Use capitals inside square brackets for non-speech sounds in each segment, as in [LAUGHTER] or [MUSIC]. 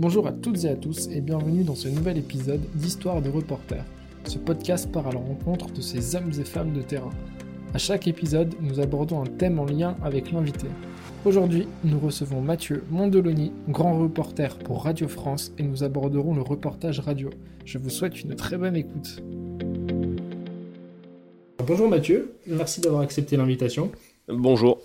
Bonjour à toutes et à tous et bienvenue dans ce nouvel épisode d'Histoire de reporter. Ce podcast part à la rencontre de ces hommes et femmes de terrain. À chaque épisode, nous abordons un thème en lien avec l'invité. Aujourd'hui, nous recevons Mathieu Mondoloni, grand reporter pour Radio France, et nous aborderons le reportage radio. Je vous souhaite une très bonne écoute. Bonjour Mathieu, merci d'avoir accepté l'invitation. Bonjour.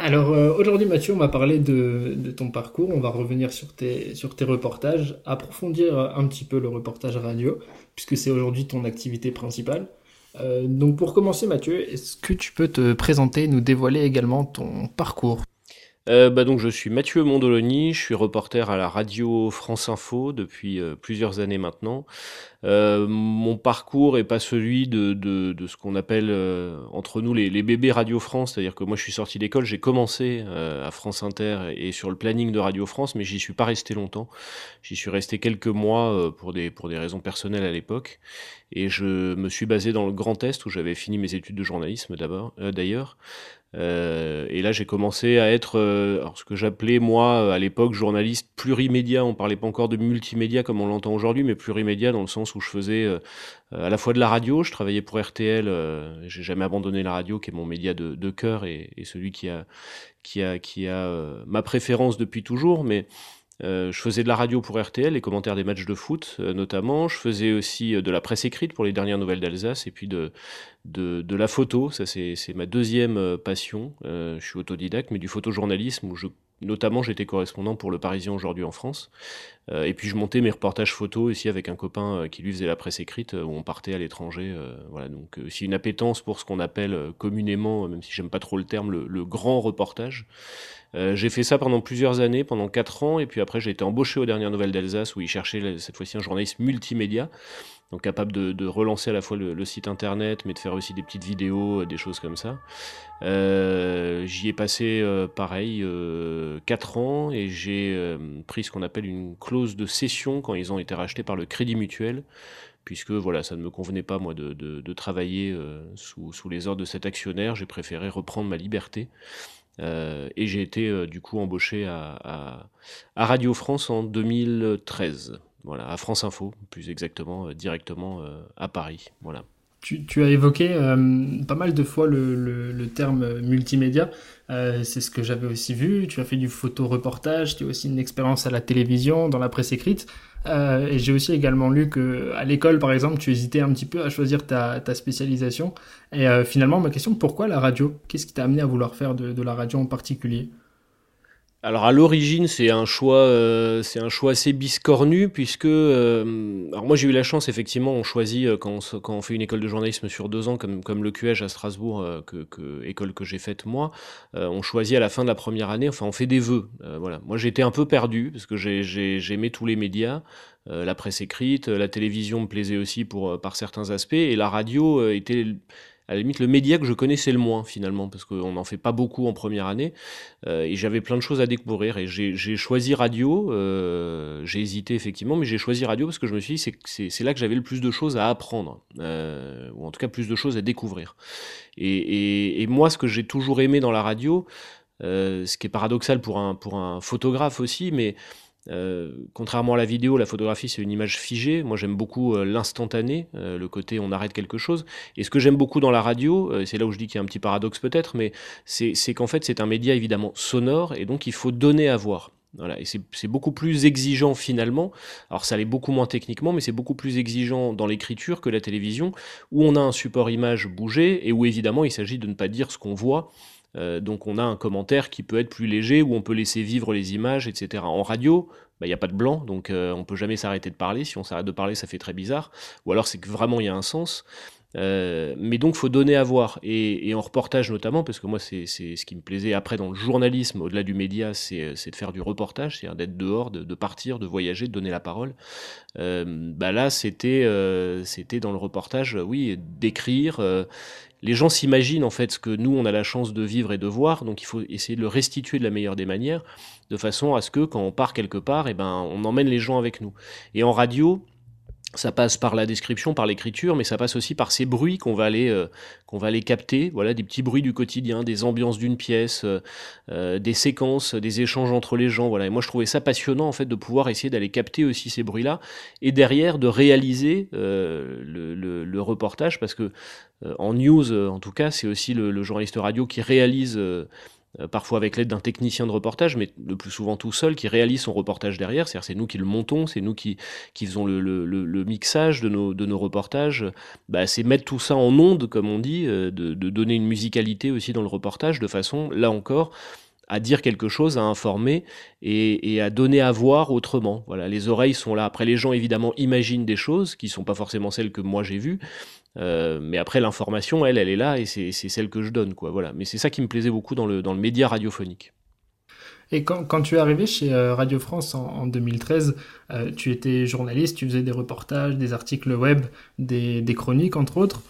Alors euh, aujourd'hui Mathieu, on va parler de, ton parcours, on va revenir sur tes, sur tes reportages, approfondir un petit peu le reportage radio, puisque c'est aujourd'hui ton activité principale. Euh, donc pour commencer Mathieu, est-ce que tu peux te présenter, nous dévoiler également ton parcours? Euh, bah donc je suis Mathieu Mondoloni, je suis reporter à la radio France Info depuis euh, plusieurs années maintenant. Euh, mon parcours est pas celui de, de, de ce qu'on appelle entre nous les, les, bébés Radio France, c'est-à-dire que moi je suis sorti d'école, j'ai commencé à France Inter et sur le planning de Radio France, mais j'y suis pas resté longtemps. J'y suis resté quelques mois pour des pour des raisons personnelles à l'époque, et je me suis basé dans le Grand Est où j'avais fini mes études de journalisme d'abord d'ailleurs. Euh, et là, j'ai commencé à être euh, ce que j'appelais moi à l'époque journaliste plurimédia. On parlait pas encore de multimédia comme on l'entend aujourd'hui, mais plurimédia dans le sens où je faisais euh, à la fois de la radio. Je travaillais pour RTL. j'ai jamais abandonné la radio, qui est mon média de, de cœur et, et, celui qui a qui a qui a ma préférence depuis toujours. Mais euh, je faisais de la radio pour RTL, les commentaires des matchs de foot euh, notamment. Je faisais aussi euh, de la presse écrite pour les dernières nouvelles d'Alsace et puis de, la photo. Ça, c'est ma deuxième passion. je suis autodidacte, mais du photojournalisme où Notamment, j'étais correspondant pour Le Parisien aujourd'hui en France. Et puis, je montais mes reportages photos ici avec un copain qui lui faisait la presse écrite, où on partait à l'étranger. voilà, donc c'est une appétence pour ce qu'on appelle communément, même si j'aime pas trop le terme, le grand reportage. Euh, j'ai fait ça pendant plusieurs années, pendant quatre ans, et puis après j'ai été embauché aux dernières nouvelles d'Alsace où ils cherchaient cette fois-ci un journaliste multimédia, donc capable de, relancer à la fois le, site internet, mais de faire aussi des petites vidéos, euh, des choses comme ça. Euh, j'y ai passé pareil quatre ans et j'ai pris ce qu'on appelle une clause de cession quand ils ont été rachetés par le Crédit Mutuel puisque voilà, ça ne me convenait pas moi de, travailler sous, les ordres de cet actionnaire. J'ai préféré reprendre ma liberté euh, et j'ai été euh, du coup embauché à, Radio France en 2013. Voilà, à France Info, plus exactement, euh, directement à Paris. Voilà. Tu, tu, as évoqué pas mal de fois le, le, le terme multimédia. c'est ce que j'avais aussi vu. Tu as fait du photo-reportage, tu as aussi une expérience à la télévision, dans la presse écrite. Euh, et j'ai aussi également lu que à l'école, par exemple, tu hésitais un petit peu à choisir ta, ta spécialisation. Et euh, finalement, ma question, pourquoi la radio? Qu'est-ce qui t'a amené à vouloir faire de, de la radio en particulier? Alors à l'origine, c'est un choix, euh, c'est un choix assez biscornu puisque, euh, alors moi j'ai eu la chance effectivement, on choisit euh, quand, on, fait une école de journalisme sur deux ans, comme comme le QEG à Strasbourg, que, que, école que j'ai faite moi, on choisit à la fin de la première année, enfin on fait des vœux, voilà. Moi j'étais un peu perdu parce que j'aimais tous les médias, la presse écrite, la télévision me plaisait aussi pour par certains aspects et la radio était à la limite le média que je connaissais le moins finalement, parce qu'on n'en fait pas beaucoup en première année, euh, et j'avais plein de choses à découvrir, et j'ai choisi radio, euh, j'ai hésité effectivement, mais j'ai choisi radio parce que je me suis dit c'est là que j'avais le plus de choses à apprendre, euh, ou en tout cas plus de choses à découvrir. Et, et, et moi, ce que j'ai toujours aimé dans la radio, ce qui est paradoxal pour un, pour un photographe aussi, mais euh, contrairement à la vidéo, la photographie c'est une image figée. Moi j'aime beaucoup euh, l'instantané, euh, le côté on arrête quelque chose. Et ce que j'aime beaucoup dans la radio, c'est là où je dis qu'il y a un petit paradoxe peut-être, mais c'est qu'en fait c'est un média évidemment sonore et donc il faut donner à voir. Voilà, et c'est beaucoup plus exigeant finalement. Alors ça l'est beaucoup moins techniquement, mais c'est beaucoup plus exigeant dans l'écriture que la télévision, où on a un support image bougé et où évidemment il s'agit de ne pas dire ce qu'on voit, euh, donc on a un commentaire qui peut être plus léger, où on peut laisser vivre les images, etc. En radio, bah, il n'y a pas de blanc, donc euh, on peut jamais s'arrêter de parler. Si on s'arrête de parler, ça fait très bizarre. Ou alors c'est que vraiment il y a un sens. Euh, mais donc faut donner à voir et, en reportage notamment parce que moi c'est ce qui me plaisait après dans le journalisme au-delà du média c'est de faire du reportage c'est-à-dire d'être dehors de, partir de voyager de donner la parole bah là c'était dans le reportage oui d'écrire les gens s'imaginent en fait ce que nous on a la chance de vivre et de voir, donc il faut essayer de le restituer de la meilleure des manières, de façon à ce que quand on part quelque part, eh ben on emmène les gens avec nous. Et en radio, ça passe par la description, par l'écriture, mais ça passe aussi par ces bruits qu'on va aller euh, qu'on va aller capter. Voilà, des petits bruits du quotidien, des ambiances d'une pièce, euh, euh, des séquences, des échanges entre les gens. Voilà, et moi je trouvais ça passionnant en fait de pouvoir essayer d'aller capter aussi ces bruits-là et derrière de réaliser le, reportage parce que en news, en tout cas, c'est aussi le, le, journaliste radio qui réalise euh, parfois avec l'aide d'un technicien de reportage, mais le plus souvent tout seul, qui réalise son reportage derrière. C'est-à-dire c'est nous qui le montons, c'est nous qui, qui faisons le, le, mixage de nos, de nos reportages. Bah, c'est mettre tout ça en onde, comme on dit, euh, de, de donner une musicalité aussi dans le reportage, de façon, là encore, à dire quelque chose, à informer et, et, à donner à voir autrement. Voilà, les oreilles sont là. Après, les gens évidemment imaginent des choses qui sont pas forcément celles que moi j'ai vues, euh, mais après, l'information, elle, elle est là et c'est celle que je donne, quoi. Voilà. Mais c'est ça qui me plaisait beaucoup dans le, dans le média radiophonique. Et quand, quand, tu es arrivé chez euh, Radio France en, 2013, euh, tu étais journaliste, tu faisais des reportages, des articles web, des, des chroniques entre autres.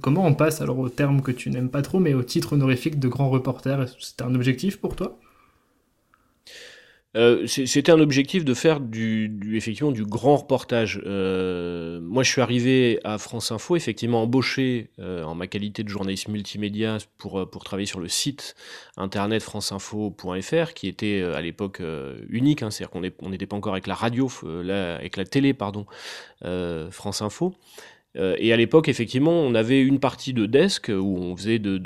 comment on passe alors au terme que tu n'aimes pas trop, mais au titre honorifique de grand reporter? C'était un objectif pour toi? Euh, c'était un objectif de faire du, effectivement du grand reportage. Euh, moi, je suis arrivé à France Info, effectivement embauché euh, en ma qualité de journaliste multimédia pour, pour travailler sur le site internet franceinfo.fr, qui était à l'époque unique, hein, c'est-à-dire qu'on n'était pas encore avec la radio, avec la télé, pardon, France Info. Euh, et à l'époque, effectivement, on avait une partie de desk où on faisait de,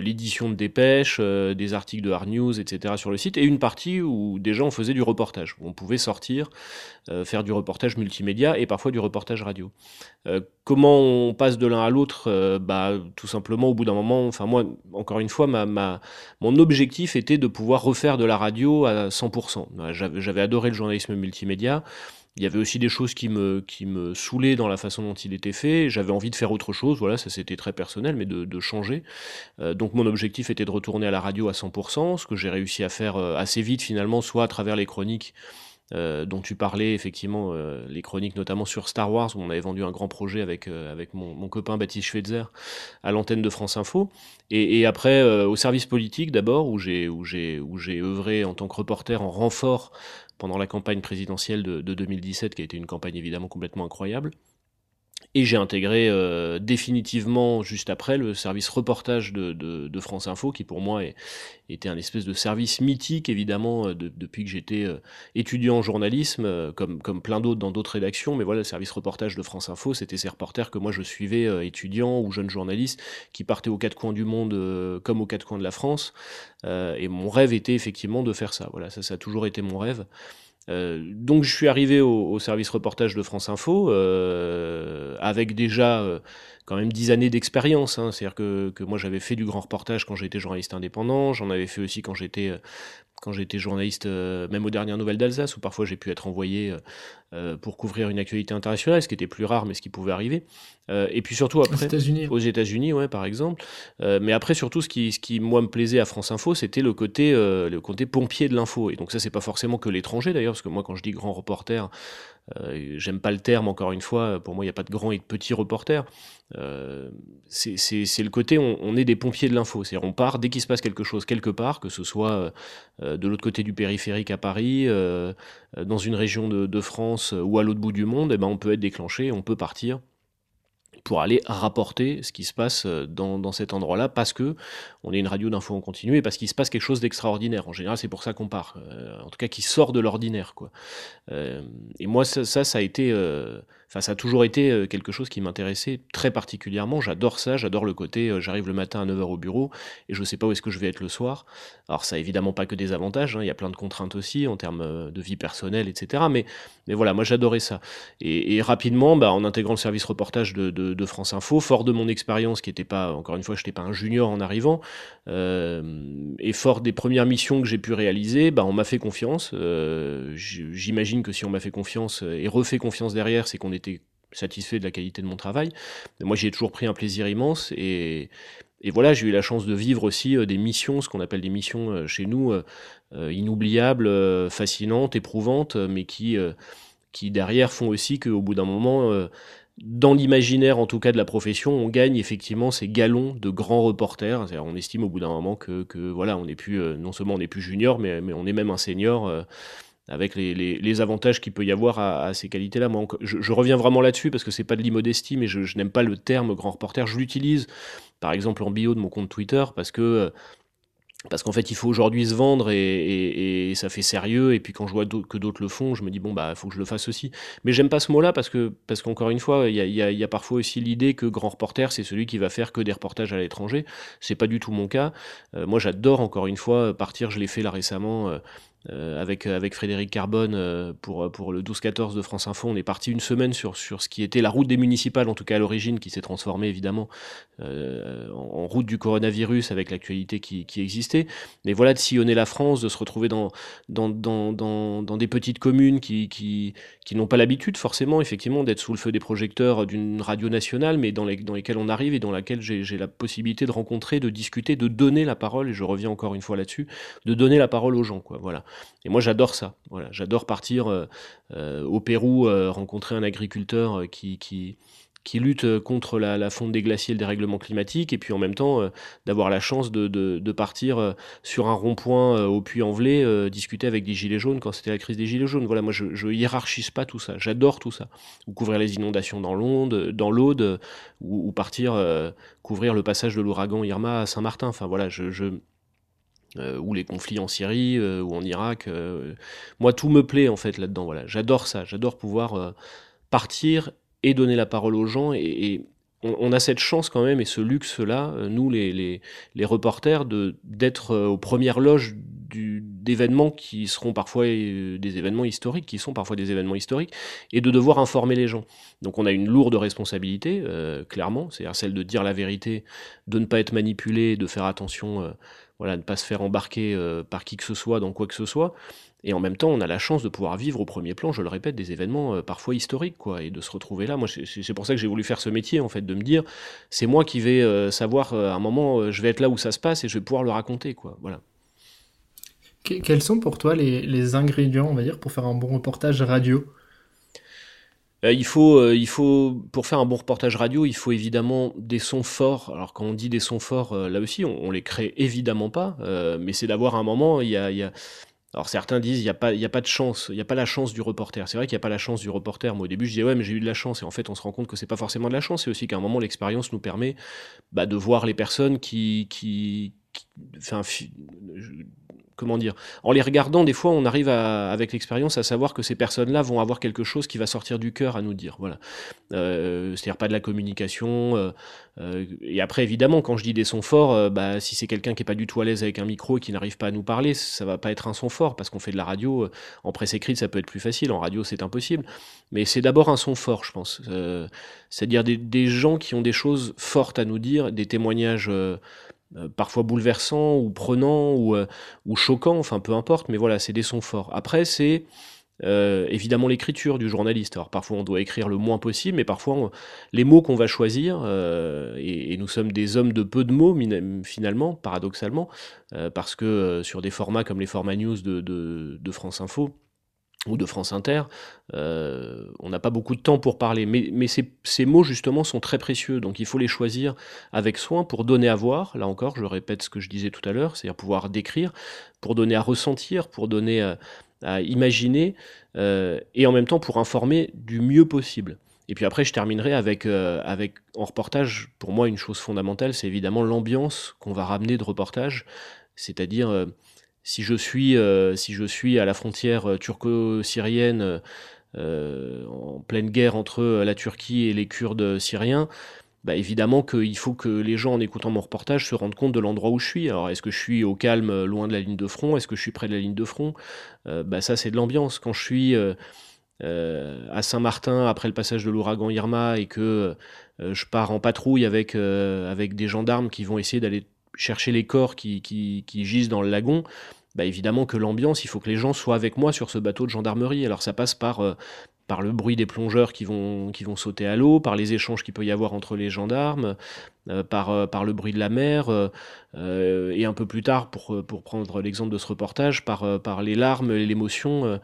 l'édition de dépêches, euh, des articles de hard news, etc. sur le site, et une partie où déjà on faisait du reportage, où on pouvait sortir, euh, faire du reportage multimédia et parfois du reportage radio. comment on passe de l'un à l'autre bah, Tout simplement, au bout d'un moment, enfin moi, encore une fois, mon objectif était de pouvoir refaire de la radio à 100%. J'avais adoré le journalisme multimédia. Il y avait aussi des choses qui me, qui me saoulaient dans la façon dont il était fait. J'avais envie de faire autre chose, voilà, ça c'était très personnel, mais de, de changer. Euh, donc mon objectif était de retourner à la radio à 100%, ce que j'ai réussi à faire euh, assez vite finalement, soit à travers les chroniques euh, dont tu parlais, effectivement, les chroniques notamment sur Star Wars, où on avait vendu un grand projet avec, avec mon, copain Baptiste Schweitzer à l'antenne de France Info. Et, et après, au service politique d'abord, où j'ai œuvré en tant que reporter en renfort pendant la campagne présidentielle de, de 2017, qui a été une campagne évidemment complètement incroyable. Et j'ai intégré euh, définitivement juste après le service reportage de, France Info, qui pour moi est, était un espèce de service mythique, évidemment, euh, depuis que j'étais euh, étudiant en journalisme, comme, comme plein d'autres dans d'autres rédactions. Mais voilà, le service reportage de France Info, c'était ces reporters que moi je suivais, étudiants ou jeunes journalistes, qui partaient aux quatre coins du monde comme aux quatre coins de la France. et mon rêve était effectivement de faire ça. Voilà, ça a toujours été mon rêve. Euh, donc je suis arrivé au, service reportage de France Info euh, avec déjà euh, quand même dix années d'expérience. Hein. C'est-à-dire que, que, moi j'avais fait du grand reportage quand j'étais journaliste indépendant, j'en avais fait aussi quand j'étais quand j'étais journaliste, euh, même aux dernières nouvelles d'Alsace, où parfois j'ai pu être envoyé euh, euh, pour couvrir une actualité internationale, ce qui était plus rare, mais ce qui pouvait arriver. et puis surtout après, aux États-Unis, ouais, par exemple. mais après, surtout, ce qui, ce qui moi me plaisait à France Info, c'était le côté, le côté pompier de l'info. Et donc ça, c'est pas forcément que l'étranger d'ailleurs, parce que moi, quand je dis grand reporter, euh, J'aime pas le terme, encore une fois, pour moi il n'y a pas de grands et de petits reporters. Euh, c'est le côté, on, on, est des pompiers de l'info, c'est-à-dire on part dès qu'il se passe quelque chose quelque part, que ce soit euh, de l'autre côté du périphérique à Paris, euh, dans une région de, de France ou à l'autre bout du monde, eh ben on peut être déclenché, on peut partir pour aller rapporter ce qui se passe euh, dans, dans cet endroit-là, parce que on est une radio d'info en continu et parce qu'il se passe quelque chose d'extraordinaire. En général, c'est pour ça qu'on part. Euh, en tout cas, qui sort de l'ordinaire, quoi. Euh, et moi, ça, ça, ça a été euh, Ça a toujours été euh, quelque chose qui m'intéressait très particulièrement. J'adore ça, j'adore le côté euh, j'arrive le matin à 9h au bureau et je sais pas où est-ce que je vais être le soir. Alors, ça a évidemment pas que des avantages, hein, il y a plein de contraintes aussi en termes euh, de vie personnelle, etc. Mais, mais voilà, moi j'adorais ça. Et, rapidement, bah, en intégrant le service reportage de, France Info, fort de mon expérience qui n'était pas, encore une fois, je n'étais pas un junior en arrivant, et fort des premières missions que j'ai pu réaliser, bah, on m'a fait confiance. J'imagine que si on m'a fait confiance et refait confiance derrière, c'est qu'on est satisfait de la qualité de mon travail. Moi, j'ai toujours pris un plaisir immense et, voilà, j'ai eu la chance de vivre aussi euh, des missions, ce qu'on appelle des missions euh, chez nous, euh, inoubliables, fascinantes, éprouvantes, mais qui, derrière font aussi qu'au bout d'un moment, dans l'imaginaire en tout cas de la profession, on gagne effectivement ces galons de grands reporters. On estime au bout d'un moment que, voilà, on n'est plus, non seulement on n'est plus junior, mais on est même un senior avec les, avantages qu'il peut y avoir à, ces qualités-là. Moi, je, reviens vraiment là-dessus parce que c'est pas de l'immodestie, mais je, n'aime pas le terme grand reporter. Je l'utilise, par exemple, en bio de mon compte Twitter parce que parce qu'en fait, il faut aujourd'hui se vendre et, ça fait sérieux. Et puis quand je vois que d'autres le font, je me dis bon bah faut que je le fasse aussi. Mais j'aime pas ce mot-là parce que parce qu'encore une fois, il y a, parfois aussi l'idée que grand reporter c'est celui qui va faire que des reportages à l'étranger. C'est pas du tout mon cas. Euh, moi, j'adore encore une fois partir. Je l'ai fait là récemment. Euh, euh, avec, avec Frédéric Carbone euh, pour, pour le 12-14 de France Info. On est parti une semaine sur, sur ce qui était la route des municipales, en tout cas à l'origine, qui s'est transformée évidemment euh, en, route du coronavirus avec l'actualité qui, qui, existait. Mais voilà, de sillonner la France, de se retrouver dans, dans, dans, dans, dans des petites communes qui, qui, qui n'ont pas l'habitude forcément, effectivement, d'être sous le feu des projecteurs d'une radio nationale, mais dans, les, dans lesquelles on arrive et dans laquelle j'ai la possibilité de rencontrer, de discuter, de donner la parole, et je reviens encore une fois là-dessus, de donner la parole aux gens. Quoi, voilà. Et moi, j'adore ça. Voilà, j'adore partir euh, euh, au Pérou, euh, rencontrer un agriculteur qui, qui, lutte contre la, fonte des glaciers et le dérèglement climatique, et puis en même temps d'avoir la chance de, de, partir sur un rond-point au Puy-en-Velay, discuter avec des gilets jaunes quand c'était la crise des gilets jaunes. Voilà, moi je, je hiérarchise pas tout ça, j'adore tout ça. Ou couvrir les inondations dans l'Aude, dans l'Aude, ou, partir couvrir le passage de l'ouragan Irma à Saint-Martin. Enfin voilà, je euh, ou les conflits en Syrie euh, ou en Irak. Euh, moi, tout me plaît en fait là-dedans. Voilà, j'adore ça. J'adore pouvoir partir et donner la parole aux gens. Et, on, a cette chance quand même et ce luxe-là, nous les, reporters, de d'être aux premières loges d'événements qui seront parfois des événements historiques, qui sont parfois des événements historiques, et de devoir informer les gens. Donc on a une lourde responsabilité, clairement, c'est-à-dire celle de dire la vérité, de ne pas être manipulé, de faire attention voilà, ne pas se faire embarquer euh, par qui que ce soit dans quoi que ce soit. Et en même temps, on a la chance de pouvoir vivre au premier plan, je le répète, des événements euh, parfois historiques, quoi, et de se retrouver là. Moi, c'est pour ça que j'ai voulu faire ce métier, en fait, de me dire, c'est moi qui vais euh, savoir à un moment, je vais être là où ça se passe et je vais pouvoir le raconter, quoi. Voilà. quels sont pour toi les, ingrédients, on va pour faire un bon reportage radio? Il, faut, euh, il faut, pour faire un bon reportage radio, il faut évidemment des sons forts. Alors quand on dit des sons forts, euh, là aussi, on, les crée évidemment pas, mais c'est d'avoir un moment, il y a, y. Alors certains disent il n'y a, pas, il a pas de chance, il n'y a pas la chance du reporter. C'est vrai qu'il n'y a pas la chance du reporter. Moi au début je disais ouais mais j'ai eu de la chance et en fait on se rend compte que c'est pas forcément de la chance, c'est aussi qu'à un moment l'expérience nous permet bah, de voir les personnes qui, qui, qui comment dire, en les regardant, des fois, on arrive avec l'expérience à savoir que ces personnes-là vont avoir quelque chose qui va sortir du cœur à nous dire. Voilà. Euh, c'est-à-dire pas de la communication. Euh, euh, et après, évidemment, quand je dis des sons forts, bah, si c'est quelqu'un qui est pas du tout à l'aise avec un micro et qui n'arrive pas à nous parler, ça va pas être un son fort parce qu'on fait de la radio. en presse écrite, ça peut être plus facile. En radio, c'est impossible. Mais c'est d'abord un son fort, je pense. C'est-à-dire des, gens qui ont des choses fortes à nous dire, des témoignages parfois bouleversant ou prenant ou, euh, ou choquant, enfin peu importe, mais voilà, c'est des sons forts. Après, c'est euh, évidemment l'écriture du journaliste. Alors parfois on doit écrire le moins possible, mais parfois les mots qu'on va choisir, et, nous sommes des hommes de peu de mots finalement, paradoxalement, parce que sur des formats comme les formats news de, de France Info, ou de France Inter, euh, on n'a pas beaucoup de temps pour parler, mais, ces, mots justement sont très précieux, donc il faut les choisir avec soin pour donner à voir, là encore je répète ce que je disais tout à l'heure, c'est-à-dire pouvoir décrire, pour donner à ressentir, pour donner à, imaginer, euh, et en même temps pour informer du mieux possible. Et puis après je terminerai avec, euh, avec en reportage, pour moi une chose fondamentale, c'est évidemment l'ambiance qu'on va ramener de reportage, c'est-à-dire si je suis, euh, si je suis à la frontière euh, turco-syrienne euh, en pleine guerre entre la Turquie et les Kurdes syriens, bah évidemment qu'il faut que les gens, en écoutant mon reportage, se rendent compte de l'endroit où je suis. Alors, est-ce que je suis au calme, loin de la ligne de front? Est-ce que je suis près de la ligne de front? Bah, Ça, c'est de l'ambiance. Quand je suis à Saint-Martin, après le passage de l'ouragan Irma, et que je pars en patrouille avec, avec des gendarmes qui vont essayer d'aller chercher les corps qui, qui, gisent dans le lagon, bah évidemment que l'ambiance, il faut que les gens soient avec moi sur ce bateau de gendarmerie. Alors ça passe par, euh, par le bruit des plongeurs qui vont, qui vont sauter à l'eau, par les échanges qu'il peut y avoir entre les gendarmes, euh, par, euh, par le bruit de la mer, et un peu plus tard, pour, pour prendre l'exemple de ce reportage, par, par les larmes et l'émotion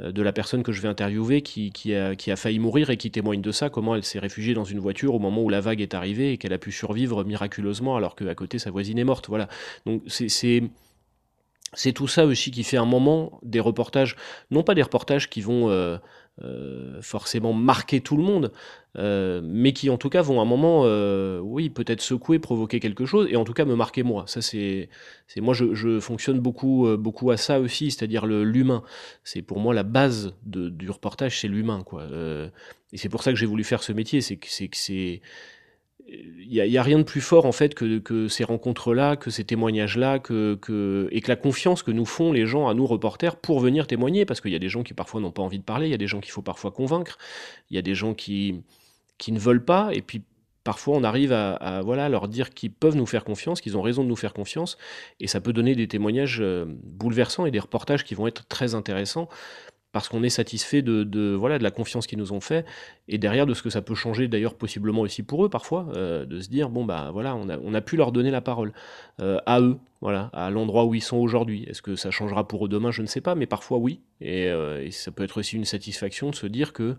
de la personne que je vais interviewer qui, qui, a, qui, a, failli mourir et qui témoigne de ça, comment elle s'est réfugiée dans une voiture au moment où la vague est arrivée et qu'elle a pu survivre miraculeusement alors qu'à côté sa voisine est morte. Voilà. Donc c'est c'est tout ça aussi qui fait un moment des reportages, non pas des reportages qui vont euh, euh, forcément marquer tout le monde, euh, mais qui en tout cas vont un moment, oui, peut-être secouer, provoquer quelque chose, et en tout cas me marquer moi. Ça, c'est, moi, je, fonctionne beaucoup, beaucoup à ça aussi, c'est-à-dire l'humain. C'est pour moi la base du reportage, c'est l'humain, quoi. et c'est pour ça que j'ai voulu faire ce métier, c'est que c'est, que c'est il n'y a, rien de plus fort en fait que, ces rencontres-là, que ces témoignages-là, que, et que la confiance que nous font les gens à nous reporters pour venir témoigner, parce qu'il y a des gens qui parfois n'ont pas envie de parler, il y a des gens qu'il faut parfois convaincre, il y a des gens qui, qui ne veulent pas, et puis parfois on arrive à, voilà, leur dire qu'ils peuvent nous faire confiance, qu'ils ont raison de nous faire confiance, et ça peut donner des témoignages euh, bouleversants et des reportages qui vont être très intéressants parce qu'on est satisfait de, voilà, de la confiance qu'ils nous ont fait, et derrière de ce que ça peut changer d'ailleurs possiblement aussi pour eux parfois, euh, de se dire, bon bah voilà, on a, pu leur donner la parole euh, à eux, voilà, à l'endroit où ils sont aujourd'hui. Est-ce que ça changera pour eux demain? Je ne sais pas, mais parfois oui, euh, et ça peut être aussi une satisfaction de se dire que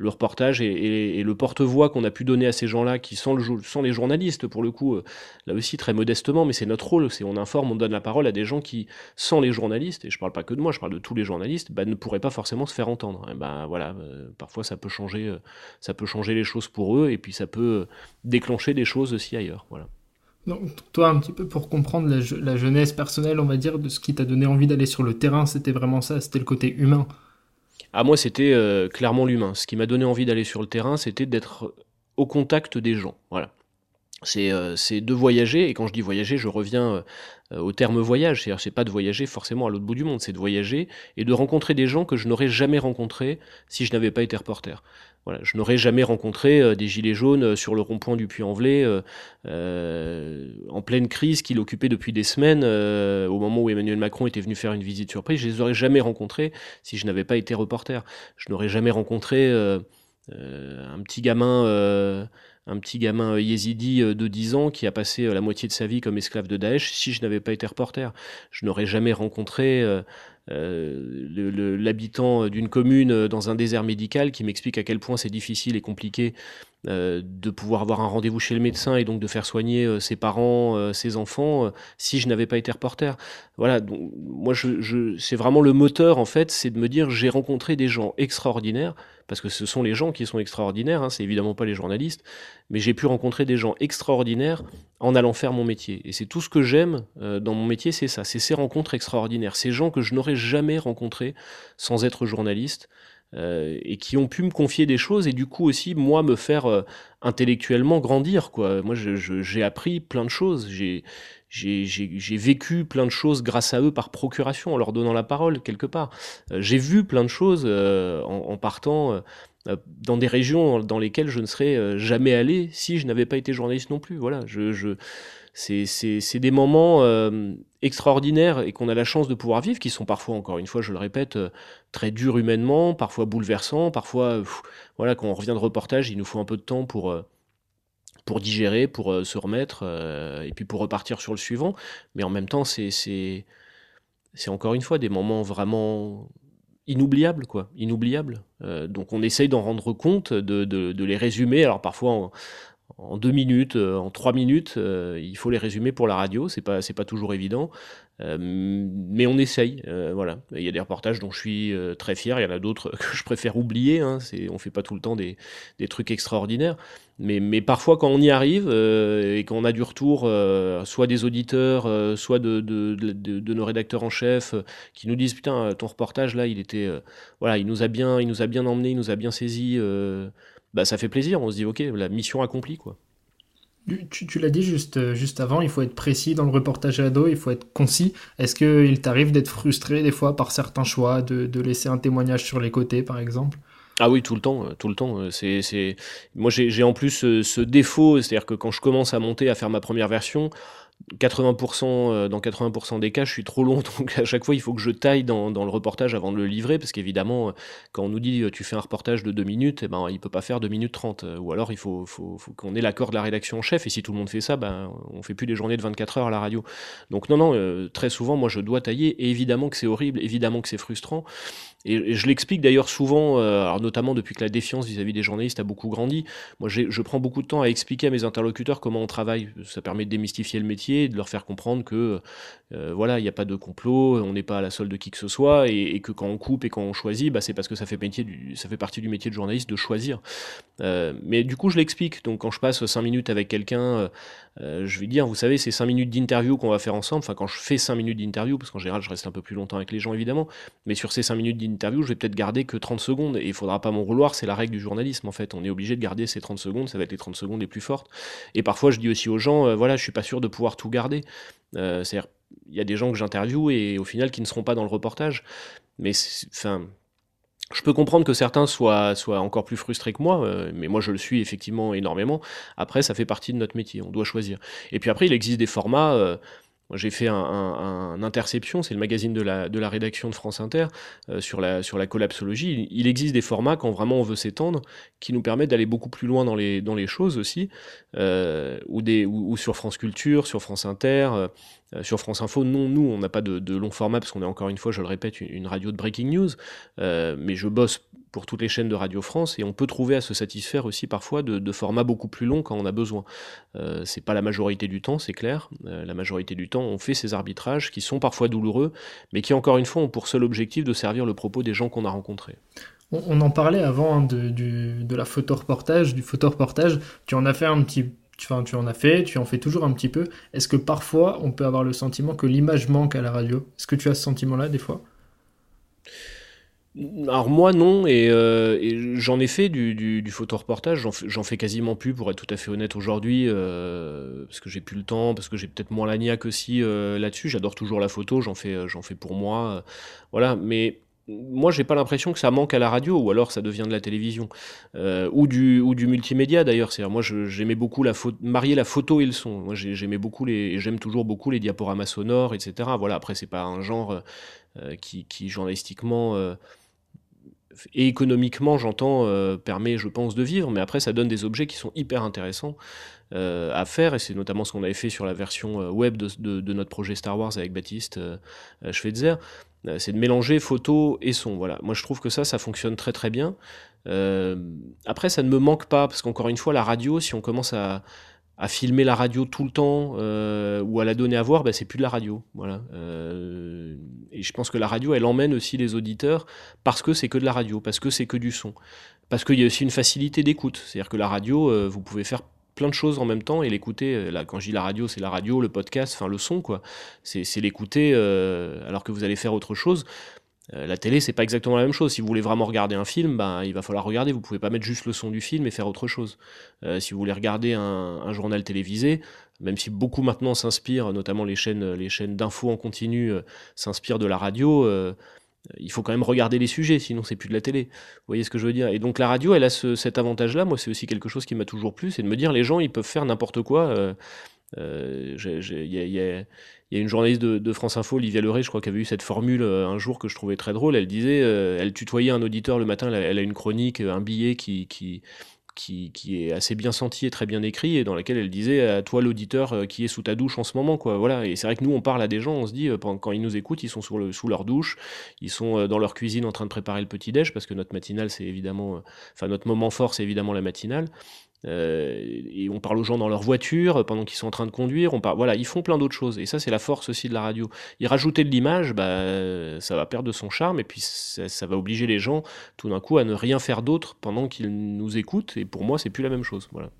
le reportage et, le porte-voix qu'on a pu donner à ces gens-là, qui sont, le, les journalistes, pour le coup, euh, là aussi très modestement, mais c'est notre rôle, c'est on informe, on donne la parole à des gens qui, sans les journalistes, et je parle pas que de moi, je parle de tous les journalistes, bah, ne pourraient pas forcément se faire entendre. Ben voilà, euh, parfois ça peut changer, euh, ça peut changer les choses pour eux, et puis ça peut déclencher des choses aussi ailleurs. Voilà. Donc, toi, un petit peu pour comprendre la, la jeunesse personnelle, on va dire, de ce qui t'a donné envie d'aller sur le terrain, c'était vraiment ça, c'était le côté humain. À moi, c'était euh, clairement l'humain. Ce qui m'a donné envie d'aller sur le terrain, c'était d'être au contact des gens. Voilà. C'est euh, de voyager, et quand je dis voyager, je reviens euh, au terme voyage. C'est-à-dire, c'est pas de voyager forcément à l'autre bout du monde, c'est de voyager et de rencontrer des gens que je n'aurais jamais rencontrés si je n'avais pas été reporter. Voilà, je n'aurais jamais rencontré euh, des gilets jaunes euh, sur le rond-point du Puy-en-Velay en pleine crise qu'il occupait depuis des semaines au moment où Emmanuel Macron était venu faire une visite surprise. Je les aurais jamais rencontrés si je n'avais pas été reporter. Je n'aurais jamais rencontré un petit gamin un petit gamin euh, yézidi euh, de 10 ans qui a passé euh, la moitié de sa vie comme esclave de Daesh si je n'avais pas été reporter. Je n'aurais jamais rencontré l'habitant d'une commune dans un désert médical qui m'explique à quel point c'est difficile et compliqué de pouvoir avoir un rendez-vous chez le médecin et donc de faire soigner ses parents, ses enfants, si je n'avais pas été reporter. Voilà, donc, moi je, c'est vraiment le moteur en fait, c'est de me dire j'ai rencontré des gens extraordinaires parce que ce sont les gens qui sont extraordinaires, hein, c'est évidemment pas les journalistes, mais j'ai pu rencontrer des gens extraordinaires en allant faire mon métier. Et c'est tout ce que j'aime euh, dans mon métier, c'est ça, c'est ces rencontres extraordinaires, ces gens que je n'aurais jamais rencontrés sans être journaliste. Euh, et qui ont pu me confier des choses et du coup aussi moi me faire euh, intellectuellement grandir quoi. Moi j'ai appris plein de choses, j'ai j'ai vécu plein de choses grâce à eux par procuration, en leur donnant la parole quelque part. Euh, j'ai vu plein de choses euh, en, partant dans des régions dans lesquelles je ne serais jamais allé si je n'avais pas été journaliste non plus. Voilà, je, je c'est des moments extraordinaires et qu'on a la chance de pouvoir vivre, qui sont parfois, encore une fois, je le répète, très durs humainement, parfois bouleversants, parfois, voilà, quand on revient de reportage, il nous faut un peu de temps pour digérer, pour euh, se remettre, euh, et puis pour repartir sur le suivant. Mais en même temps, c'est, encore une fois des moments vraiment inoubliables, quoi, inoubliables. Euh, donc on essaye d'en rendre compte, de, de, les résumer. Alors parfois en, en deux minutes, en trois minutes, il faut les résumer pour la radio. C'est pas, c'est pas toujours évident. Euh, mais on essaye, euh, voilà. Il y a des reportages dont je suis euh, très fier, il y en a d'autres [LAUGHS] que je préfère oublier. Hein. C'est, on fait pas tout le temps des, des trucs extraordinaires, mais, mais, parfois quand on y arrive et qu'on a du retour, soit des auditeurs, soit de, de, de, nos rédacteurs en chef, qui nous disent putain ton reportage là, il était, voilà, il nous a bien, il nous a bien emmené, il nous a bien saisi. Bah ça fait plaisir. On se dit ok, la mission accomplie quoi. Tu, l'as dit juste, euh, juste avant, il faut être précis dans le reportage à dos, il faut être concis. Est-ce qu'il t'arrive d'être frustré des fois par certains choix, de, laisser un témoignage sur les côtés par exemple? Ah oui, tout le temps, euh, tout le temps. Euh, c'est, Moi, j'ai en plus ce défaut, c'est-à-dire que quand je commence à monter, à faire ma première version, 80%, euh, dans 80% des cas, je suis trop long, [LAUGHS] donc à chaque fois, il faut que je taille dans, dans le reportage avant de le livrer, parce qu'évidemment, euh, quand on nous dit euh, tu fais un reportage de 2 minutes, eh ben, il peut pas faire 2 minutes 30, ou alors il faut, faut, faut qu'on ait l'accord de la rédaction en chef, et si tout le monde fait ça, ben, on fait plus des journées de 24 heures à la radio. Donc non, non, très souvent, moi, je dois tailler, et évidemment que c'est horrible, évidemment que c'est frustrant, et, je l'explique d'ailleurs souvent, alors notamment depuis que la défiance vis-à-vis des journalistes a beaucoup grandi, moi, je prends beaucoup de temps à expliquer à mes interlocuteurs comment on travaille, ça permet de démystifier le métier, de leur faire comprendre que euh, voilà, il n'y a pas de complot, on n'est pas à la solde de qui que ce soit, et, que quand on coupe et quand on choisit, bah, c'est parce que ça fait, métier ça fait partie du métier de journaliste de choisir. Euh, mais du coup, je l'explique. Donc, quand je passe 5 minutes avec quelqu'un, euh, je vais dire, vous savez, c'est 5 minutes d'interview qu'on va faire ensemble. Enfin, quand je fais 5 minutes d'interview, parce qu'en général, je reste un peu plus longtemps avec les gens, évidemment, mais sur ces 5 minutes d'interview, je vais peut-être garder que 30 secondes, et il faudra pas m'en vouloir, c'est la règle du journalisme, en fait. On est obligé de garder ces 30 secondes, ça va être les 30 secondes les plus fortes. Et parfois, je dis aussi aux gens, voilà, je suis pas sûr de pouvoir tout garder. C'est-à-dire, il y a des gens que j'interviewe et au final qui ne seront pas dans le reportage. Mais enfin, je peux comprendre que certains soient, encore plus frustrés que moi, euh, mais moi je le suis effectivement énormément. Après, ça fait partie de notre métier, on doit choisir. Et puis après, il existe des formats. Euh, j'ai fait un, Interception, c'est le magazine de la, de la rédaction de France Inter, euh, sur, la, sur la collapsologie. Il, existe des formats, quand vraiment on veut s'étendre, qui nous permettent d'aller beaucoup plus loin dans les, dans les choses aussi, ou, des, ou, sur France Culture, sur France Inter. Euh, sur France Info, non, nous, on n'a pas de, long format parce qu'on est encore une fois, je le répète, une, radio de breaking news. Euh, mais je bosse pour toutes les chaînes de Radio France et on peut trouver à se satisfaire aussi parfois de, formats beaucoup plus longs quand on a besoin. Euh, c'est pas la majorité du temps, c'est clair. la majorité du temps, on fait ces arbitrages qui sont parfois douloureux, mais qui encore une fois ont pour seul objectif de servir le propos des gens qu'on a rencontrés. On, en parlait avant hein, de, de la photo-reportage, du photo-reportage. Tu en as fait un petit tu, en as fait, tu en fais toujours un petit peu. Est-ce que parfois on peut avoir le sentiment que l'image manque à la radio? Est-ce que tu as ce sentiment-là des fois? Alors moi non, et, euh, j'en ai fait du, du, du photoreportage, j'en fais, quasiment plus pour être tout à fait honnête aujourd'hui, euh, parce que j'ai plus le temps, parce que j'ai peut-être moins la aussi euh, là-dessus, j'adore toujours la photo, j'en fais, fais pour moi, voilà, mais moi, j'ai pas l'impression que ça manque à la radio, ou alors ça devient de la télévision, ou, du, ou du multimédia d'ailleurs. C'est moi, j'aimais beaucoup la marier la photo et le son. Moi, j'aimais beaucoup les, j'aime toujours beaucoup les diaporamas sonores, etc. Voilà. Après, c'est pas un genre qui, journalistiquement et économiquement, j'entends, permet, je pense, de vivre. Mais après, ça donne des objets qui sont hyper intéressants. à faire, et c'est notamment ce qu'on avait fait sur la version web de, notre projet Star Wars avec Baptiste Schweitzer. Euh, c'est de mélanger photo et son. Voilà. Moi, je trouve que ça, ça fonctionne très très bien. Euh, après, ça ne me manque pas, parce qu'encore une fois, la radio, si on commence à, filmer la radio tout le temps euh, ou à la donner à voir, bah, c'est plus de la radio. Voilà. Et je pense que la radio, elle emmène aussi les auditeurs parce que c'est que de la radio, parce que c'est que du son. Parce qu'il y a aussi une facilité d'écoute. C'est-à-dire que la radio, vous pouvez faire plein de choses en même temps et l'écouter. Euh, quand je dis la radio, c'est la radio, le podcast, enfin le son, quoi. C'est l'écouter euh, alors que vous allez faire autre chose. Euh, la télé, c'est pas exactement la même chose. Si vous voulez vraiment regarder un film, ben, il va falloir regarder. Vous pouvez pas mettre juste le son du film et faire autre chose. si vous voulez regarder un, journal télévisé, même si beaucoup maintenant s'inspirent, notamment les chaînes, les chaînes d'infos en continu s'inspirent de la radio, euh, il faut quand même regarder les sujets, sinon c'est plus de la télé. Vous voyez ce que je veux dire? Et donc la radio, elle a cet avantage-là. Moi, c'est aussi quelque chose qui m'a toujours plu, c'est de me dire les gens, ils peuvent faire n'importe quoi. Il y, a, une journaliste de, France Info, Olivia Leray, je crois, qui avait eu cette formule euh, un jour que je trouvais très drôle. Elle disait, euh, elle tutoyait un auditeur le matin, elle a, une chronique, un billet qui, qui qui, est assez bien senti et très bien écrit, et dans laquelle elle disait à toi l'auditeur euh, qui est sous ta douche en ce moment, quoi. Voilà. Et c'est vrai que nous on parle à des gens, on se dit euh, quand ils nous écoutent, ils sont sous, sous leur douche, ils sont euh, dans leur cuisine en train de préparer le petit déj, parce que notre matinale c'est évidemment, enfin notre moment fort c'est évidemment la matinale. Euh, et on parle aux gens dans leur voiture pendant qu'ils sont en train de conduire. On parle, voilà, ils font plein d'autres choses. Et ça, c'est la force aussi de la radio. Y rajouter de l'image, bah, ça va perdre de son charme et puis ça, va obliger les gens tout d'un coup à ne rien faire d'autre pendant qu'ils nous écoutent. Et pour moi, c'est plus la même chose. Voilà.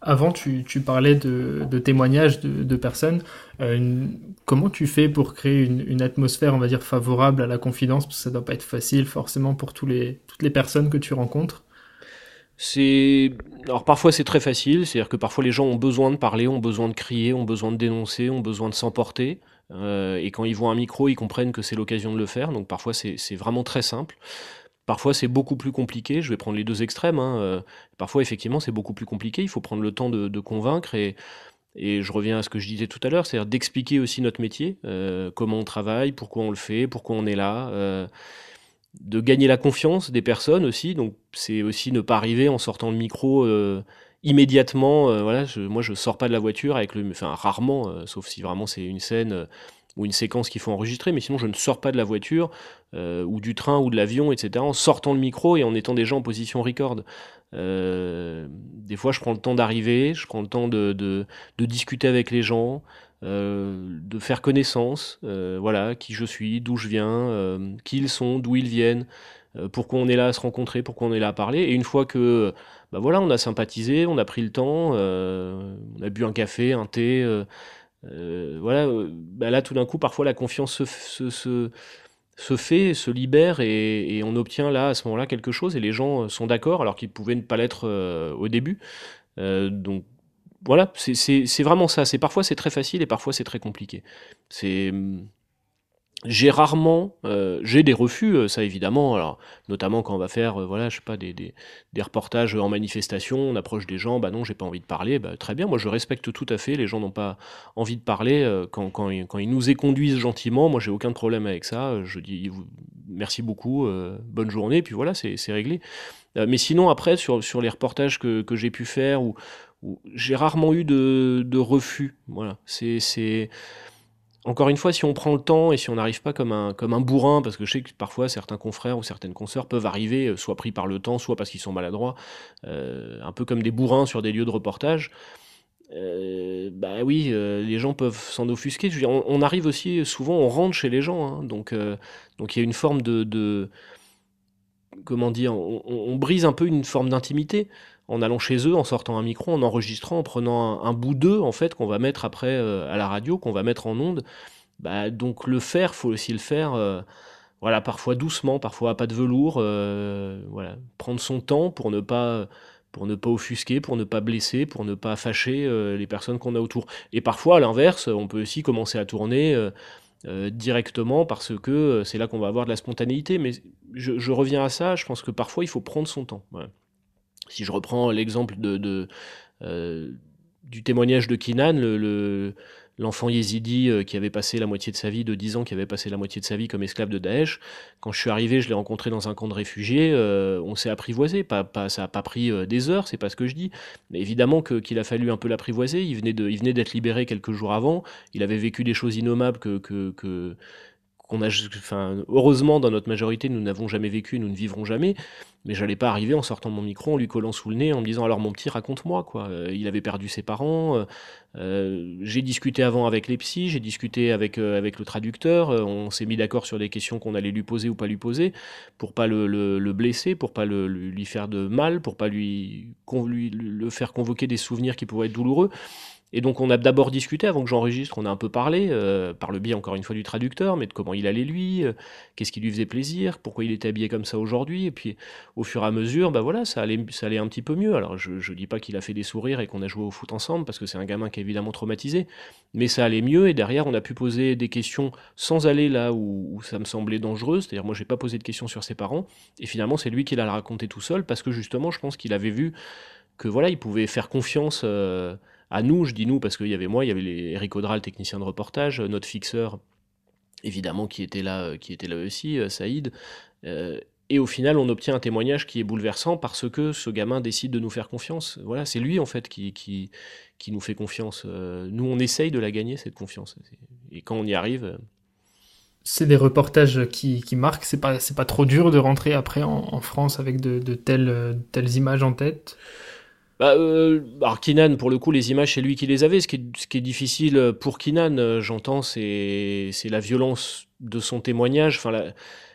Avant, tu, parlais de, témoignages de, personnes. Euh, comment tu fais pour créer une, atmosphère, on va dire, favorable à la confidence? Parce que ça doit pas être facile forcément pour toutes les personnes que tu rencontres. C'est alors parfois c'est très facile, c'est-à-dire que parfois les gens ont besoin de parler, ont besoin de crier, ont besoin de dénoncer, ont besoin de s'emporter, euh, et quand ils voient un micro, ils comprennent que c'est l'occasion de le faire. Donc parfois c'est vraiment très simple. Parfois c'est beaucoup plus compliqué. Je vais prendre les deux extrêmes. Hein. Euh, parfois effectivement c'est beaucoup plus compliqué. Il faut prendre le temps de, convaincre et je reviens à ce que je disais tout à l'heure, c'est-à-dire d'expliquer aussi notre métier, euh, comment on travaille, pourquoi on le fait, pourquoi on est là de gagner la confiance des personnes aussi. Donc c'est aussi ne pas arriver en sortant le micro euh, immédiatement. Euh, voilà, je, moi je sors pas de la voiture avec le, enfin rarement, euh, sauf si vraiment c'est une scène ou une séquence qu'il faut enregistrer, mais sinon je ne sors pas de la voiture ou du train ou de l'avion, etc. En sortant le micro et en étant déjà en position record. des fois, je prends le temps d'arriver, je prends le temps de, de, discuter avec les gens, de faire connaissance, voilà, qui je suis, d'où je viens, qui ils sont, d'où ils viennent, pourquoi on est là à se rencontrer, pourquoi on est là à parler. Et une fois que, bah voilà, on a sympathisé, on a pris le temps, on a bu un café, un thé, voilà, bah là tout d'un coup, parfois la confiance se, fait, se libère et, on obtient là à ce moment-là quelque chose et les gens euh, sont d'accord alors qu'ils pouvaient ne pas l'être euh, au début. Euh, donc voilà, c'est vraiment ça. C'est parfois c'est très facile et parfois c'est très compliqué. C'est hum, j'ai rarement, euh, j'ai des refus, euh, ça évidemment, alors notamment quand on va faire, euh, voilà, je sais pas, des, des, des, reportages en manifestation, on approche des gens, bah non, j'ai pas envie de parler, bah très bien, moi je respecte tout à fait, les gens n'ont pas envie de parler, quand, quand, quand, ils nous éconduisent gentiment, moi j'ai aucun problème avec ça, je dis merci beaucoup, bonne journée, puis voilà, c'est réglé. mais sinon après, sur, sur les reportages que, que j'ai pu faire, ou, j'ai rarement eu de, refus, voilà, c'est encore une fois, si on prend le temps et si on n'arrive pas comme un, comme un bourrin, parce que je sais que parfois certains confrères ou certaines consoeurs peuvent arriver, euh, soit pris par le temps, soit parce qu'ils sont maladroits, euh, un peu comme des bourrins sur des lieux de reportage. Euh, bah oui, les gens peuvent s'en offusquer. on, arrive aussi souvent, on rentre chez les gens, hein. donc donc il y a une forme de, comment dire, on, brise un peu une forme d'intimité en allant chez eux, en sortant un micro, en enregistrant, en prenant un, bout d'eux, en fait, qu'on va mettre après euh, à la radio, qu'on va mettre en onde. Bah, donc le faire, faut aussi le faire, euh, voilà, parfois doucement, parfois à pas de velours, euh, voilà, prendre son temps pour ne pas pour ne pas offusquer, pour ne pas blesser, pour ne pas fâcher les personnes qu'on a autour. Et parfois, à l'inverse, on peut aussi commencer à tourner directement parce que c'est là qu'on va avoir de la spontanéité. Mais je, reviens à ça, je pense que parfois il faut prendre son temps. Si je reprends l'exemple de, euh, du témoignage de Kinan, le, l'enfant yézidi euh, qui avait passé la moitié de sa vie, de 10 ans, qui avait passé la moitié de sa vie comme esclave de Daesh. Quand je suis arrivé, je l'ai rencontré dans un camp de réfugiés, euh, on s'est apprivoisé. Ça n'a pas pris des heures, c'est pas ce que je dis. Mais évidemment qu'il a fallu un peu l'apprivoiser. Il venait, d'être libéré quelques jours avant. Il avait vécu des choses innommables que qu'on a, enfin, heureusement dans notre majorité, nous n'avons jamais vécu, nous ne vivrons jamais. Mais j'allais pas arriver en sortant mon micro, en lui collant sous le nez, en me disant alors mon petit, raconte-moi quoi. Euh, il avait perdu ses parents. Euh, euh, j'ai discuté avant avec les psys, j'ai discuté avec avec le traducteur. on s'est mis d'accord sur des questions qu'on allait lui poser ou pas lui poser, pour pas le, le, blesser, pour pas le, lui faire de mal, pour pas lui, lui le faire convoquer des souvenirs qui pourraient être douloureux. Et donc on a d'abord discuté avant que j'enregistre, on a un peu parlé, euh, par le biais encore une fois du traducteur, mais de comment il allait lui, euh, qu'est-ce qui lui faisait plaisir, pourquoi il était habillé comme ça aujourd'hui, et puis au fur et à mesure, bah voilà, ça allait, ça allait un petit peu mieux. Alors je, je dis pas qu'il a fait des sourires et qu'on a joué au foot ensemble, parce que c'est un gamin qui est évidemment traumatisé, mais ça allait mieux, et derrière on a pu poser des questions sans aller là où, ça me semblait dangereux, c'est-à-dire moi j'ai pas posé de questions sur ses parents, et finalement c'est lui qui l'a raconté tout seul, parce que justement je pense qu'il avait vu que voilà, il pouvait faire confiance. Euh, à nous, je dis nous parce qu'il y avait moi, il y avait les Eric Audra, le technicien de reportage, notre fixeur, évidemment, qui était là, euh, qui était là aussi, euh, Saïd. Euh, et au final, on obtient un témoignage qui est bouleversant parce que ce gamin décide de nous faire confiance. Voilà, c'est lui en fait qui, qui, qui, nous fait confiance. nous, on essaye de la gagner, cette confiance. Et quand on y arrive. C'est des reportages qui, qui marquent. C'est pas, pas trop dur de rentrer après en, France avec de, de, telles, telles images en tête? Bah, euh, alors Kinan, pour le coup, les images, c'est lui qui les avait. Ce qui est, difficile pour Kinan, euh, j'entends, c'est, la violence de son témoignage. Enfin, la,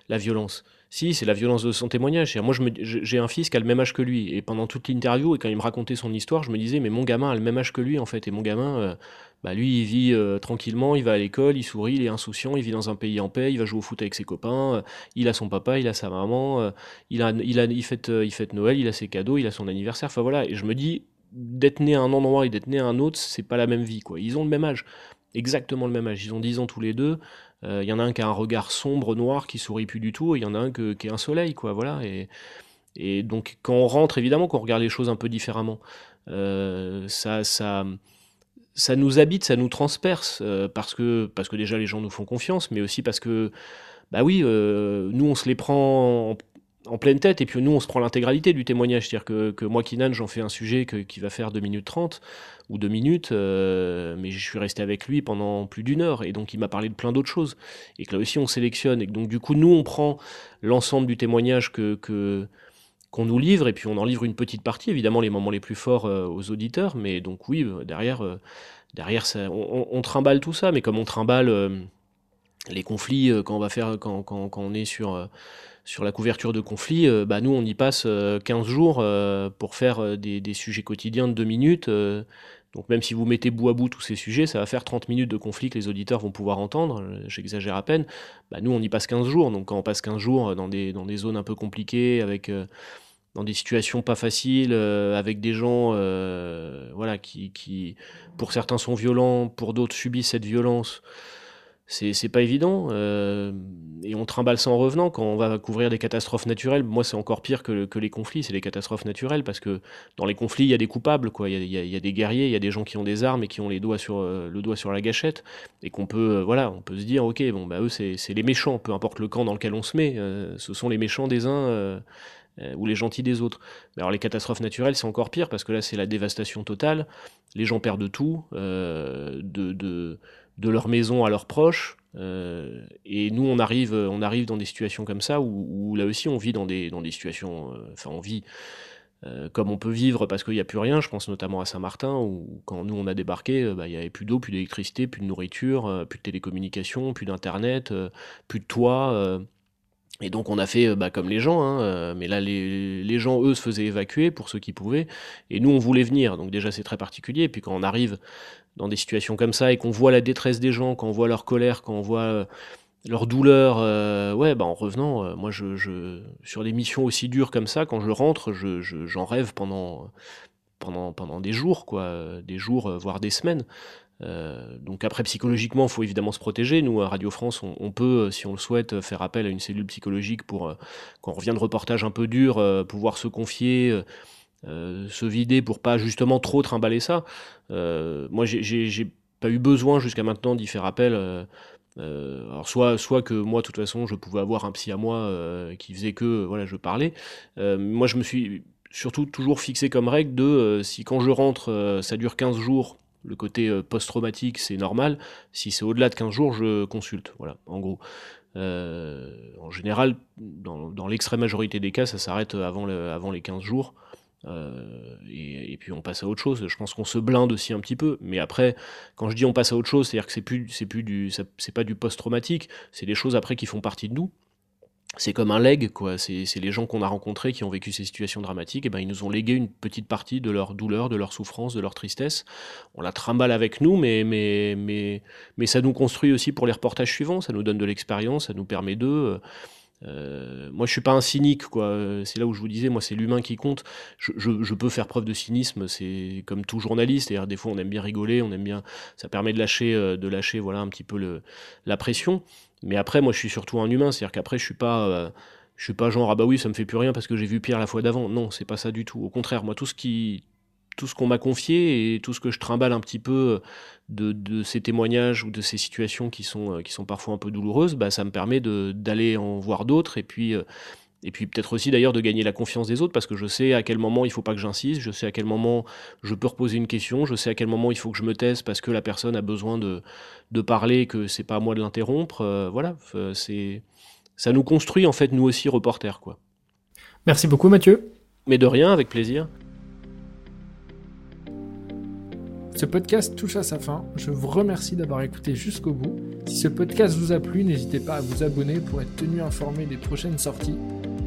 la violence. Si, c'est la violence de son témoignage. Moi, j'ai un fils qui a le même âge que lui. Et pendant toute l'interview, et quand il me racontait son histoire, je me disais, mais mon gamin a le même âge que lui, en fait. Et mon gamin, euh, bah lui, il vit euh, tranquillement, il va à l'école, il sourit, il est insouciant, il vit dans un pays en paix, il va jouer au foot avec ses copains, euh, il a son papa, il a sa maman, euh, il, a, il, a, il, fête, il fête Noël, il a ses cadeaux, il a son anniversaire. Enfin voilà, et je me dis, d'être né à un endroit et d'être né à un autre, c'est pas la même vie, quoi. Ils ont le même âge, exactement le même âge. Ils ont 10 ans tous les deux. Il y en a un qui a un regard sombre, noir, qui sourit plus du tout, et il y en a un qui est un soleil, quoi. Voilà. Et, et donc, quand on rentre, évidemment, qu'on regarde les choses un peu différemment. ça, ça, ça nous habite, ça nous transperce, euh, parce, que, parce que déjà les gens nous font confiance, mais aussi parce que, bah oui, euh, nous on se les prend en, pleine tête, et puis nous on se prend l'intégralité du témoignage. C'est-à-dire que, que, moi, Kinan, j'en fais un sujet qui va faire 2 minutes 30 ou 2 minutes, euh, mais je suis resté avec lui pendant plus d'une heure, et donc il m'a parlé de plein d'autres choses. Et que là aussi on sélectionne, et donc du coup nous on prend l'ensemble du témoignage que, que qu'on nous livre, et puis on en livre une petite partie, évidemment les moments les plus forts aux auditeurs, mais donc oui, derrière, derrière ça, on, trimballe tout ça, mais comme on trimballe les conflits quand on va faire, quand, on est sur la couverture de conflits, euh, bah, nous, on y passe 15 euh, jours euh, pour faire des, sujets quotidiens de 2 minutes. Donc même si vous mettez bout à bout tous ces sujets, ça va faire 30 minutes de conflit que les auditeurs vont pouvoir entendre. J'exagère à peine. Bah, nous, on y passe 15 jours. Donc quand on passe 15 jours dans des, dans des zones un peu compliquées, avec dans des situations pas faciles, avec des gens voilà, qui, pour certains, sont violents, pour d'autres, subissent cette violence c'est pas évident. Euh, et on trimballe ça en revenant quand on va couvrir des catastrophes naturelles. Moi, c'est encore pire que, les conflits, c'est les catastrophes naturelles parce que dans les conflits, il y a des coupables, quoi. Il y a, des guerriers, il y a des gens qui ont des armes et qui ont les doigts sur, euh, le doigt sur la gâchette et qu'on peut, euh, voilà, on peut se dire, ok, bon, bah eux, c'est les méchants, peu importe le camp dans lequel on se met, ce sont les méchants des uns. ou les gentils des autres. Mais alors les catastrophes naturelles, c'est encore pire parce que là, c'est la dévastation totale. Les gens perdent tout, de de leur maison à leurs proches. Euh, et nous, on arrive, on arrive dans des situations comme ça où, là aussi, on vit dans des, dans des situations. Euh, enfin, on vit euh, comme on peut vivre parce qu'il n'y a plus rien. Je pense notamment à Saint-Martin où, quand nous on a débarqué, bah, il n'y avait plus d'eau, plus d'électricité, plus de nourriture, plus de télécommunications, plus d'internet, plus de toit. Et donc on a fait bah, comme les gens, hein, mais là les, les, gens eux se faisaient évacuer pour ceux qui pouvaient, et nous on voulait venir, donc déjà c'est très particulier, et puis quand on arrive dans des situations comme ça et qu'on voit la détresse des gens, quand on voit leur colère, quand on voit euh, leur douleur, euh, ouais, bah en revenant, euh, moi, je, je, sur des missions aussi dures comme ça, quand je rentre, je, j'en rêve pendant, pendant, pendant des jours, quoi, des jours, voire des semaines. Donc après, psychologiquement, il faut évidemment se protéger. Nous, à Radio France, on, peut, si on le souhaite, faire appel à une cellule psychologique pour, quand on revient de reportage un peu dur, pouvoir se confier euh, se vider pour pas justement trop trimballer ça. Euh, moi, j'ai pas eu besoin jusqu'à maintenant d'y faire appel. Euh, alors soit, soit que moi, de toute façon, je pouvais avoir un psy à moi qui faisait que voilà, je parlais. moi, je me suis surtout toujours fixé comme règle de si quand je rentre, ça dure 15 jours, le côté post-traumatique, c'est normal. Si c'est au-delà de 15 jours, je consulte. Voilà, en gros. en général, dans, l'extrême majorité des cas, ça s'arrête avant, le, avant les 15 jours. Euh, et, puis on passe à autre chose. Je pense qu'on se blinde aussi un petit peu. Mais après, quand je dis on passe à autre chose, c'est-à-dire que c'est plus, plus du, pas du post-traumatique. C'est des choses après qui font partie de nous. C'est comme un leg, quoi. C'est, les gens qu'on a rencontrés qui ont vécu ces situations dramatiques. Et ben ils nous ont légué une petite partie de leur douleur, de leur souffrance, de leur tristesse. On la trimballe avec nous, mais mais mais mais ça nous construit aussi pour les reportages suivants. Ça nous donne de l'expérience, ça nous permet d'eux. Euh, moi, je suis pas un cynique, quoi. C'est là où je vous disais, moi, c'est l'humain qui compte. Je, peux faire preuve de cynisme, c'est comme tout journaliste. Et des fois, on aime bien rigoler, on aime bien. Ça permet de lâcher, euh, de lâcher, voilà, un petit peu le, la pression. Mais après, moi, je suis surtout un humain, c'est-à-dire qu'après, je suis pas. Euh, je suis pas genre ah bah oui ça me fait plus rien parce que j'ai vu pire la fois d'avant. Non, c'est pas ça du tout. Au contraire, moi tout ce qui tout ce qu'on m'a confié et tout ce que je trimballe un petit peu de, ces témoignages ou de ces situations qui sont, euh, qui sont parfois un peu douloureuses, bah, ça me permet d'aller en voir d'autres et puis, euh, et puis peut-être aussi d'ailleurs de gagner la confiance des autres parce que je sais à quel moment il faut pas que j'insiste, je sais à quel moment je peux reposer une question, je sais à quel moment il faut que je me taise parce que la personne a besoin de, de parler et que c'est pas à moi de l'interrompre. Euh, voilà, c'est ça nous construit en fait nous aussi reporters quoi. Merci beaucoup Mathieu. Mais de rien, avec plaisir. Ce podcast touche à sa fin. Je vous remercie d'avoir écouté jusqu'au bout. Si ce podcast vous a plu, n'hésitez pas à vous abonner pour être tenu informé des prochaines sorties.